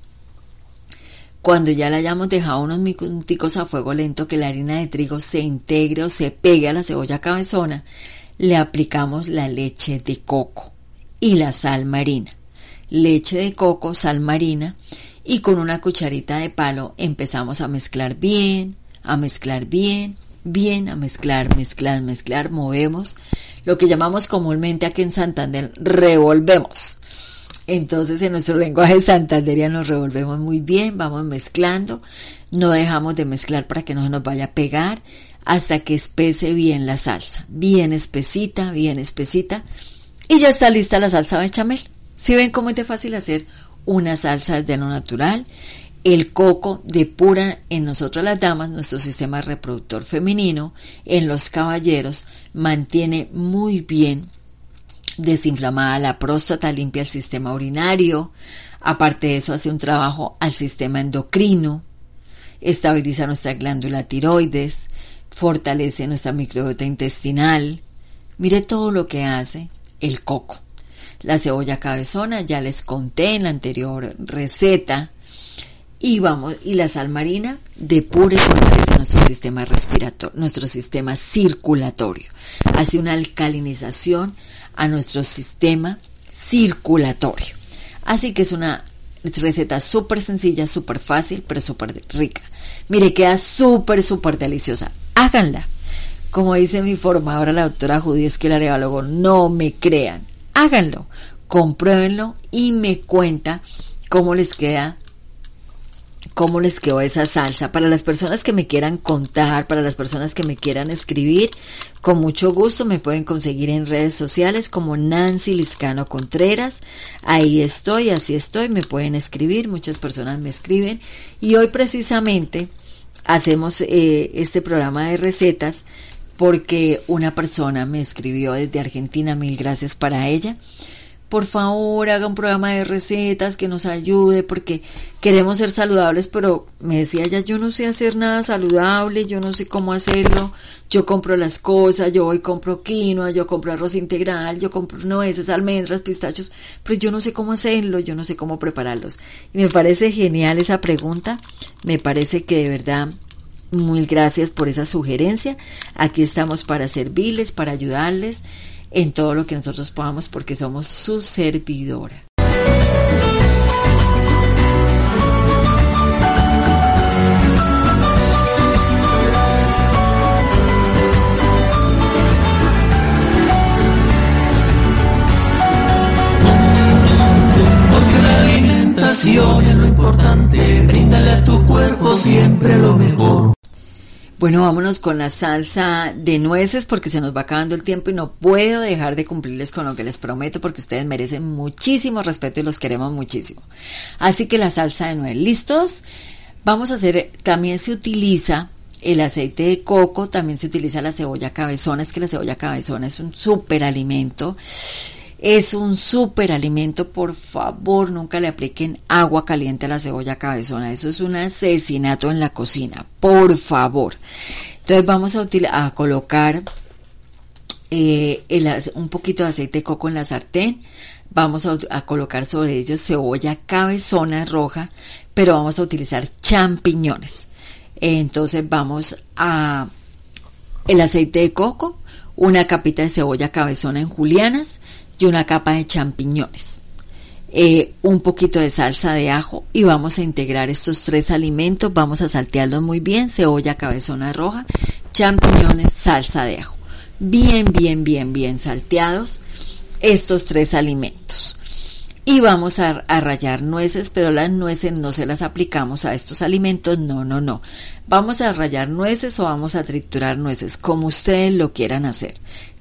Cuando ya la hayamos dejado unos minuticos a fuego lento que la harina de trigo se integre o se pegue a la cebolla cabezona, le aplicamos la leche de coco y la sal marina. Leche de coco, sal marina y con una cucharita de palo empezamos a mezclar bien, a mezclar bien, bien, a mezclar, mezclar, mezclar, movemos. Lo que llamamos comúnmente aquí en Santander, revolvemos. Entonces en nuestro lenguaje santanderia nos revolvemos muy bien, vamos mezclando, no dejamos de mezclar para que no se nos vaya a pegar hasta que espese bien la salsa, bien espesita, bien espesita y ya está lista la salsa bechamel. Si ven cómo es de fácil hacer una salsa de lo natural, el coco depura en nosotros las damas nuestro sistema reproductor femenino, en los caballeros mantiene muy bien desinflamada la próstata, limpia el sistema urinario, aparte de eso hace un trabajo al sistema endocrino, estabiliza nuestra glándula tiroides, fortalece nuestra microbiota intestinal. Mire todo lo que hace el coco. La cebolla cabezona, ya les conté en la anterior receta. Y vamos, y la sal marina depura y fortalece nuestro sistema respiratorio, nuestro sistema circulatorio. Hace una alcalinización a nuestro sistema circulatorio. Así que es una receta súper sencilla, súper fácil, pero súper rica. Mire, queda súper, súper deliciosa. Háganla. Como dice mi formadora, la doctora Judy Esquilareólogo, no me crean. Háganlo, compruébenlo y me cuenta cómo les queda cómo les quedó esa salsa. Para las personas que me quieran contar, para las personas que me quieran escribir, con mucho gusto me pueden conseguir en redes sociales como Nancy Liscano Contreras. Ahí estoy, así estoy, me pueden escribir, muchas personas me escriben. Y hoy precisamente hacemos eh, este programa de recetas porque una persona me escribió desde Argentina, mil gracias para ella por favor haga un programa de recetas que nos ayude porque queremos ser saludables, pero me decía ella, yo no sé hacer nada saludable, yo no sé cómo hacerlo, yo compro las cosas, yo voy compro quinoa, yo compro arroz integral, yo compro nueces, almendras, pistachos, pero yo no sé cómo hacerlo, yo no sé cómo prepararlos. Y me parece genial esa pregunta, me parece que de verdad Muy gracias por esa sugerencia. Aquí estamos para servirles, para ayudarles en todo lo que nosotros podamos porque somos su servidora.
Porque la alimentación es lo importante, bríndale a tu cuerpo siempre lo mejor.
Bueno, vámonos con la salsa de nueces porque se nos va acabando el tiempo y no puedo dejar de cumplirles con lo que les prometo porque ustedes merecen muchísimo respeto y los queremos muchísimo. Así que la salsa de nuez, ¿listos? Vamos a hacer, también se utiliza el aceite de coco, también se utiliza la cebolla cabezona, es que la cebolla cabezona es un súper alimento. Es un súper alimento, por favor, nunca le apliquen agua caliente a la cebolla cabezona. Eso es un asesinato en la cocina, por favor. Entonces vamos a, a colocar eh, un poquito de aceite de coco en la sartén. Vamos a colocar sobre ellos cebolla cabezona roja, pero vamos a utilizar champiñones. Entonces vamos a el aceite de coco, una capita de cebolla cabezona en julianas, y una capa de champiñones, eh, un poquito de salsa de ajo y vamos a integrar estos tres alimentos, vamos a saltearlos muy bien, cebolla cabezona roja, champiñones, salsa de ajo, bien, bien, bien, bien salteados estos tres alimentos. Y vamos a, a rallar nueces, pero las nueces no se las aplicamos a estos alimentos, no, no, no. Vamos a rallar nueces o vamos a triturar nueces, como ustedes lo quieran hacer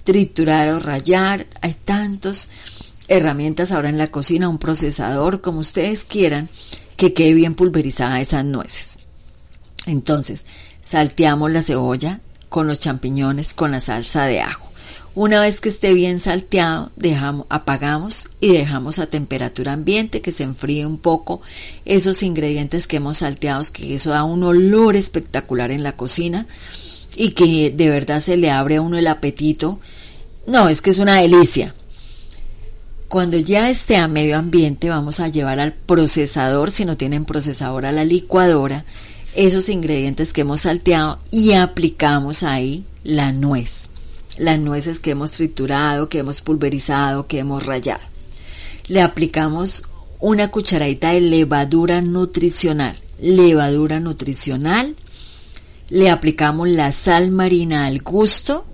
triturar o rallar. Hay tantas herramientas ahora en la cocina, un procesador, como ustedes quieran, que quede bien pulverizada esas nueces. Entonces, salteamos la cebolla con los champiñones, con la salsa de ajo. Una vez que esté bien salteado, dejamos, apagamos y dejamos a temperatura ambiente que se enfríe un poco esos ingredientes que hemos salteado, que eso da un olor espectacular en la cocina y que de verdad se le abre a uno el apetito. No, es que es una delicia. Cuando ya esté a medio ambiente vamos a llevar al procesador, si no tienen procesador, a la licuadora, esos ingredientes que hemos salteado y aplicamos ahí la nuez. Las nueces que hemos triturado, que hemos pulverizado, que hemos rallado. Le aplicamos una cucharadita de levadura nutricional. Levadura nutricional le aplicamos la sal marina al gusto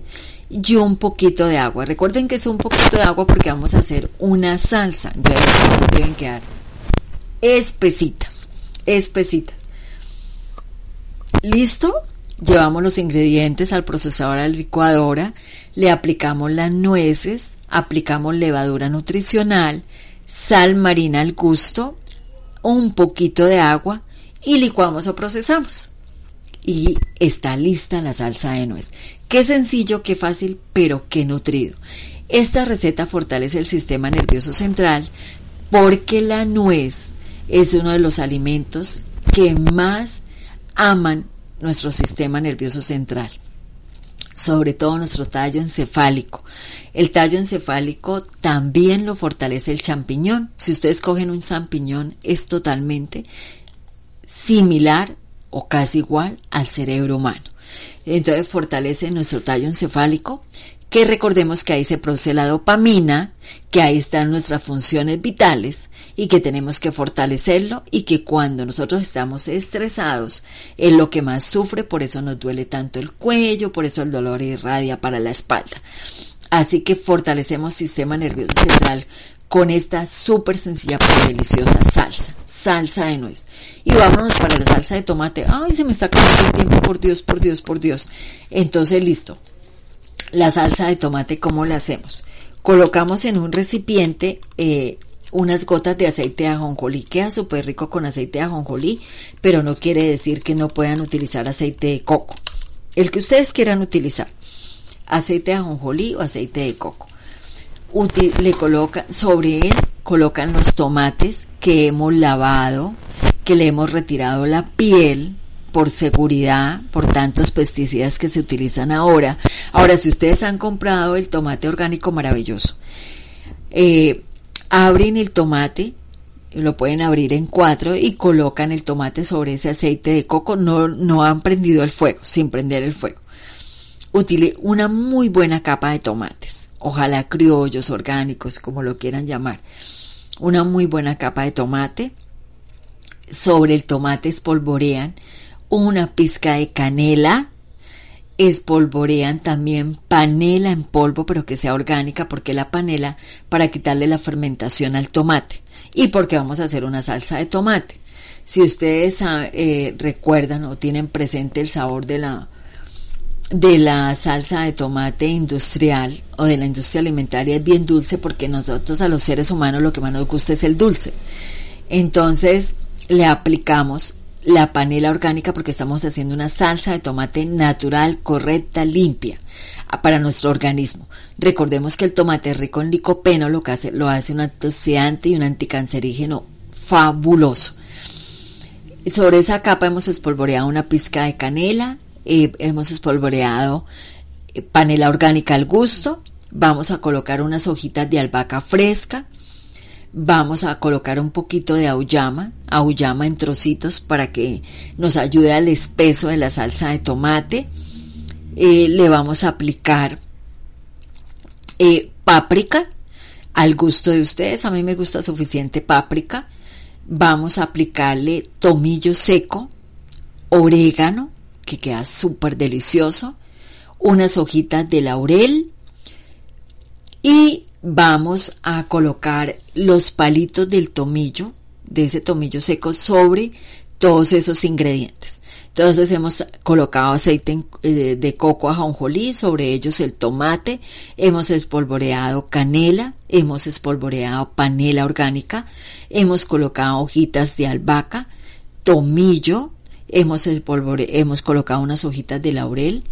y un poquito de agua. Recuerden que es un poquito de agua porque vamos a hacer una salsa. Entonces deben quedar espesitas, espesitas. ¿Listo? Llevamos los ingredientes al procesador, a la licuadora, le aplicamos las nueces, aplicamos levadura nutricional, sal marina al gusto, un poquito de agua y licuamos o procesamos y está lista la salsa de nuez. Qué sencillo, qué fácil, pero qué nutrido. Esta receta fortalece el sistema nervioso central porque la nuez es uno de los alimentos que más aman nuestro sistema nervioso central, sobre todo nuestro tallo encefálico. El tallo encefálico también lo fortalece el champiñón. Si ustedes cogen un champiñón es totalmente similar o casi igual al cerebro humano. Entonces fortalece nuestro tallo encefálico, que recordemos que ahí se produce la dopamina, que ahí están nuestras funciones vitales y que tenemos que fortalecerlo y que cuando nosotros estamos estresados es lo que más sufre, por eso nos duele tanto el cuello, por eso el dolor irradia para la espalda. Así que fortalecemos sistema nervioso central con esta súper sencilla pero deliciosa salsa, salsa de nuez. Y vámonos para la salsa de tomate. Ay, se me está acabando el tiempo, por Dios, por Dios, por Dios. Entonces, listo. La salsa de tomate, ¿cómo la hacemos? Colocamos en un recipiente eh, unas gotas de aceite de ajonjolí. Queda súper rico con aceite de ajonjolí, pero no quiere decir que no puedan utilizar aceite de coco. El que ustedes quieran utilizar. Aceite de ajonjolí o aceite de coco le colocan, sobre él colocan los tomates que hemos lavado, que le hemos retirado la piel por seguridad, por tantos pesticidas que se utilizan ahora. Ahora, si ustedes han comprado el tomate orgánico maravilloso, eh, abren el tomate, lo pueden abrir en cuatro y colocan el tomate sobre ese aceite de coco. No, no han prendido el fuego, sin prender el fuego. Utilice una muy buena capa de tomates, ojalá criollos, orgánicos, como lo quieran llamar. Una muy buena capa de tomate. Sobre el tomate espolvorean una pizca de canela, espolvorean también panela en polvo, pero que sea orgánica, porque la panela para quitarle la fermentación al tomate y porque vamos a hacer una salsa de tomate. Si ustedes ah, eh, recuerdan o tienen presente el sabor de la de la salsa de tomate industrial o de la industria alimentaria es bien dulce porque nosotros a los seres humanos lo que más nos gusta es el dulce. Entonces le aplicamos la panela orgánica porque estamos haciendo una salsa de tomate natural, correcta, limpia para nuestro organismo. Recordemos que el tomate rico en licopeno lo que hace, lo hace un antioxidante y un anticancerígeno fabuloso. Sobre esa capa hemos espolvoreado una pizca de canela, hemos espolvoreado eh, panela orgánica al gusto, vamos a colocar unas hojitas de albahaca fresca, vamos a colocar un poquito de auyama, auyama en trocitos para que nos ayude al espeso de la salsa de tomate. Eh, le vamos a aplicar eh, páprica al gusto de ustedes. A mí me gusta suficiente páprica. Vamos a aplicarle tomillo seco, orégano, que queda súper delicioso, unas hojitas de laurel y vamos a colocar los palitos del tomillo, de ese tomillo seco, sobre todos esos ingredientes. Entonces hemos colocado aceite eh, de coco a jonjolí, sobre ellos el tomate, hemos espolvoreado canela, hemos espolvoreado panela orgánica, hemos colocado hojitas de albahaca, tomillo, hemos, hemos colocado unas hojitas de laurel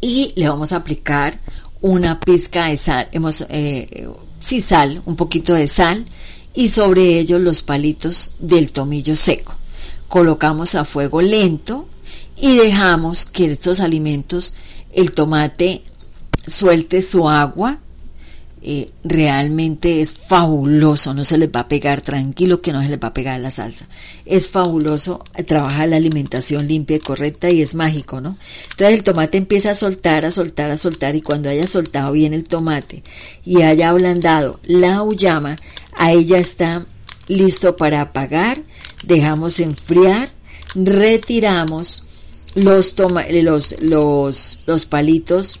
y le vamos a aplicar una pizca de sal, hemos, eh, sal, un poquito de sal y sobre ellos los palitos del tomillo seco. Colocamos a fuego lento y dejamos que estos alimentos, el tomate suelte su agua eh, realmente es fabuloso, no se les va a pegar, tranquilo que no se les va a pegar la salsa. Es fabuloso, trabajar la alimentación limpia y correcta y es mágico, ¿no? Entonces el tomate empieza a soltar, a soltar, a soltar y cuando haya soltado bien el tomate y haya ablandado la uyama, ahí ya está listo para apagar, dejamos enfriar, retiramos los, los, los, los palitos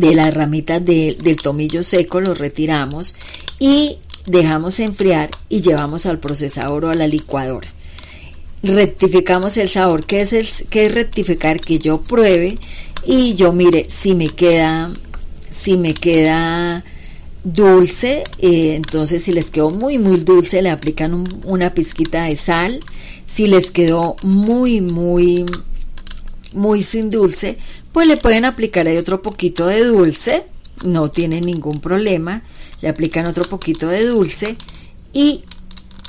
de las ramitas del tomillo seco, lo retiramos y dejamos enfriar y llevamos al procesador o a la licuadora. Rectificamos el sabor. ¿Qué es, el, qué es rectificar? Que yo pruebe y yo mire si me queda, si me queda dulce, eh, entonces si les quedó muy muy dulce le aplican una pizquita de sal. Si les quedó muy muy muy sin dulce, pues le pueden aplicar ahí otro poquito de dulce, no tiene ningún problema, le aplican otro poquito de dulce y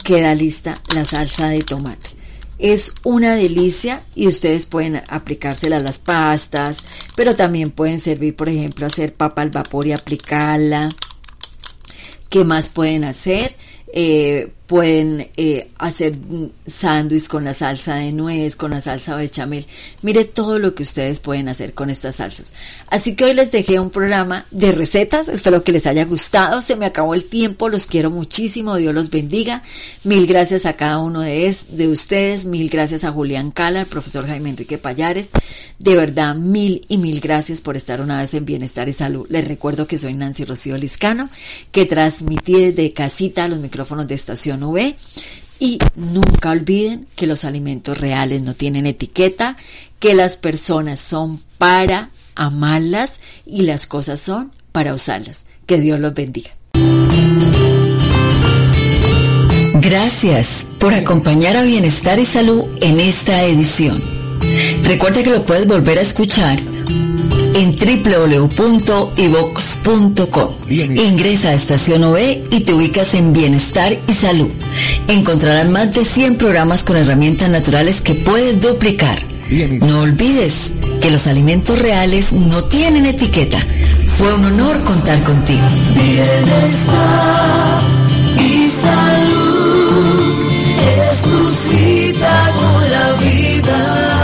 queda lista la salsa de tomate. Es una delicia y ustedes pueden aplicársela a las pastas, pero también pueden servir, por ejemplo, hacer papa al vapor y aplicarla. ¿Qué más pueden hacer? Eh, pueden eh, hacer sándwich con la salsa de nuez, con la salsa bechamel. Mire todo lo que ustedes pueden hacer con estas salsas. Así que hoy les dejé un programa de recetas. Espero que les haya gustado. Se me acabó el tiempo. Los quiero muchísimo. Dios los bendiga. Mil gracias a cada uno de, de ustedes. Mil gracias a Julián Cala, al profesor Jaime Enrique Payares. De verdad, mil y mil gracias por estar una vez en Bienestar y Salud. Les recuerdo que soy Nancy Rocío Liscano, que transmití desde casita los micrófonos de estación Y nunca olviden que los alimentos reales no tienen etiqueta, que las personas son para amarlas y las cosas son para usarlas. Que Dios los bendiga.
Gracias por acompañar a Bienestar y Salud en esta edición. Recuerda que lo puedes volver a escuchar
en www.ivox.com. Ingresa a Estación OE y te ubicas en Bienestar y Salud. Encontrarás más de 100 programas con herramientas naturales que puedes duplicar. No olvides que los alimentos reales no tienen etiqueta. Fue un honor contar contigo.
Bienestar y salud es tu cita con la vida.